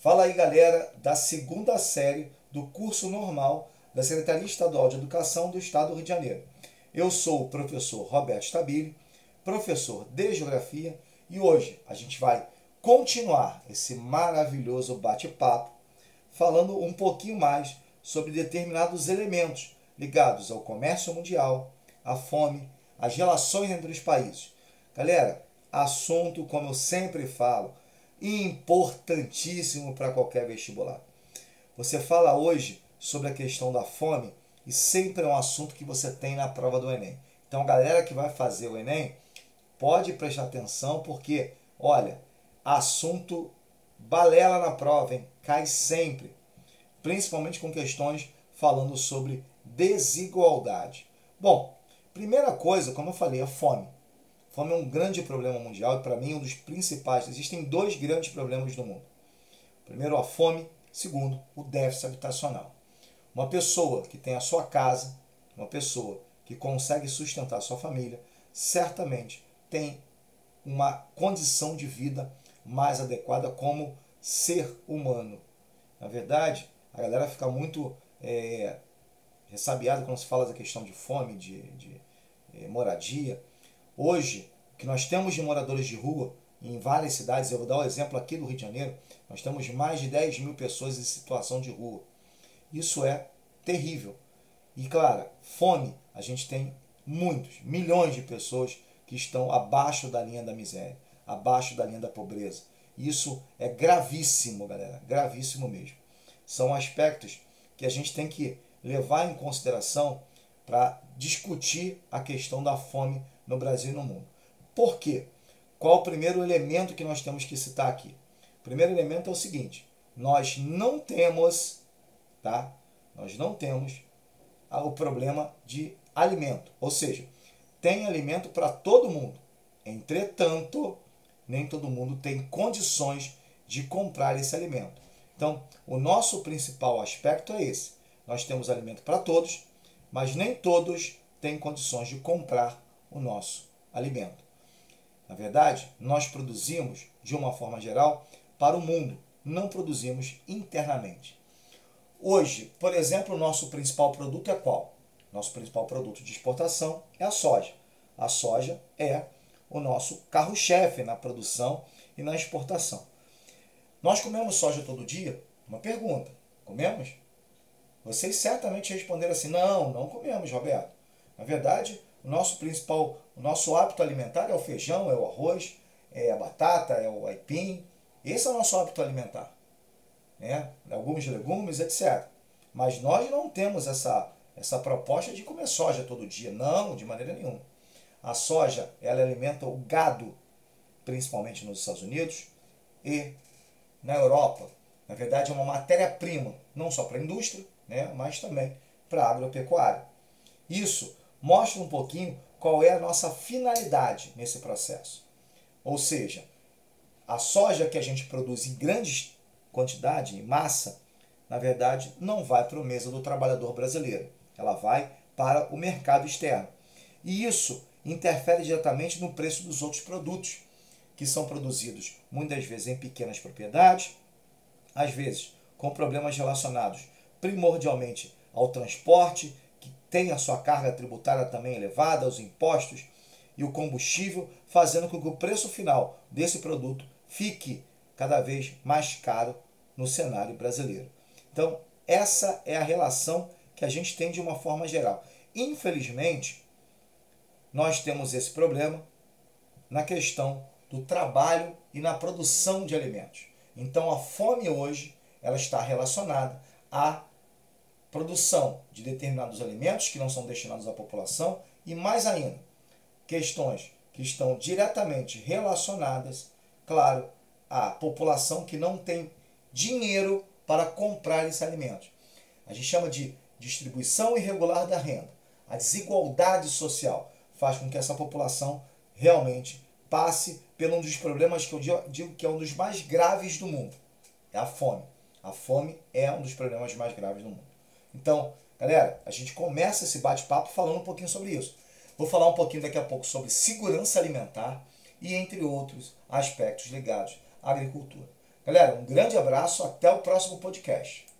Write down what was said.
Fala aí, galera, da segunda série do curso normal da Secretaria Estadual de Educação do Estado do Rio de Janeiro. Eu sou o professor Roberto Stabile, professor de Geografia, e hoje a gente vai continuar esse maravilhoso bate-papo falando um pouquinho mais sobre determinados elementos ligados ao comércio mundial, à fome, às relações entre os países. Galera, assunto, como eu sempre falo, importantíssimo para qualquer vestibular. Você fala hoje sobre a questão da fome e sempre é um assunto que você tem na prova do Enem. Então, galera que vai fazer o Enem, pode prestar atenção porque, olha, assunto balela na prova, hein? cai sempre, principalmente com questões falando sobre desigualdade. Bom, primeira coisa, como eu falei, a fome. Fome é um grande problema mundial e, para mim, um dos principais. Existem dois grandes problemas no mundo. Primeiro, a fome. Segundo, o déficit habitacional. Uma pessoa que tem a sua casa, uma pessoa que consegue sustentar a sua família, certamente tem uma condição de vida mais adequada como ser humano. Na verdade, a galera fica muito é, ressabiada quando se fala da questão de fome, de, de é, moradia. Hoje, que nós temos de moradores de rua em várias cidades, eu vou dar o um exemplo aqui do Rio de Janeiro, nós temos mais de 10 mil pessoas em situação de rua. Isso é terrível. E claro, fome, a gente tem muitos, milhões de pessoas que estão abaixo da linha da miséria, abaixo da linha da pobreza. Isso é gravíssimo, galera, gravíssimo mesmo. São aspectos que a gente tem que levar em consideração para discutir a questão da fome no Brasil e no mundo. Por quê? Qual o primeiro elemento que nós temos que citar aqui? O primeiro elemento é o seguinte: nós não temos, tá? Nós não temos o problema de alimento, ou seja, tem alimento para todo mundo. Entretanto, nem todo mundo tem condições de comprar esse alimento. Então, o nosso principal aspecto é esse. Nós temos alimento para todos, mas nem todos têm condições de comprar o nosso alimento. Na verdade, nós produzimos, de uma forma geral, para o mundo, não produzimos internamente. Hoje, por exemplo, o nosso principal produto é qual? Nosso principal produto de exportação é a soja. A soja é o nosso carro-chefe na produção e na exportação. Nós comemos soja todo dia? Uma pergunta. Comemos? Vocês certamente responderam assim: não, não comemos, Roberto. Na verdade, o nosso principal, o nosso hábito alimentar é o feijão, é o arroz, é a batata, é o aipim. Esse é o nosso hábito alimentar. Né? Alguns legumes, etc. Mas nós não temos essa, essa proposta de comer soja todo dia. Não, de maneira nenhuma. A soja, ela alimenta o gado, principalmente nos Estados Unidos e na Europa. Na verdade, é uma matéria-prima, não só para a indústria, né, mas também para a agropecuária. Isso mostra um pouquinho qual é a nossa finalidade nesse processo. Ou seja, a soja que a gente produz em grandes quantidades, em massa, na verdade, não vai para a mesa do trabalhador brasileiro. Ela vai para o mercado externo. E isso interfere diretamente no preço dos outros produtos, que são produzidos muitas vezes em pequenas propriedades, às vezes com problemas relacionados primordialmente ao transporte, que tem a sua carga tributária também elevada, aos impostos e o combustível, fazendo com que o preço final desse produto fique cada vez mais caro no cenário brasileiro. Então, essa é a relação que a gente tem de uma forma geral. Infelizmente, nós temos esse problema na questão do trabalho e na produção de alimentos. Então, a fome hoje ela está relacionada à produção de determinados alimentos que não são destinados à população e mais ainda, questões que estão diretamente relacionadas, claro, à população que não tem dinheiro para comprar esse alimento. A gente chama de distribuição irregular da renda. A desigualdade social faz com que essa população realmente passe por um dos problemas que eu digo que é um dos mais graves do mundo. É a fome. A fome é um dos problemas mais graves do mundo. Então, galera, a gente começa esse bate-papo falando um pouquinho sobre isso. Vou falar um pouquinho daqui a pouco sobre segurança alimentar e entre outros aspectos ligados à agricultura. Galera, um grande abraço, até o próximo podcast.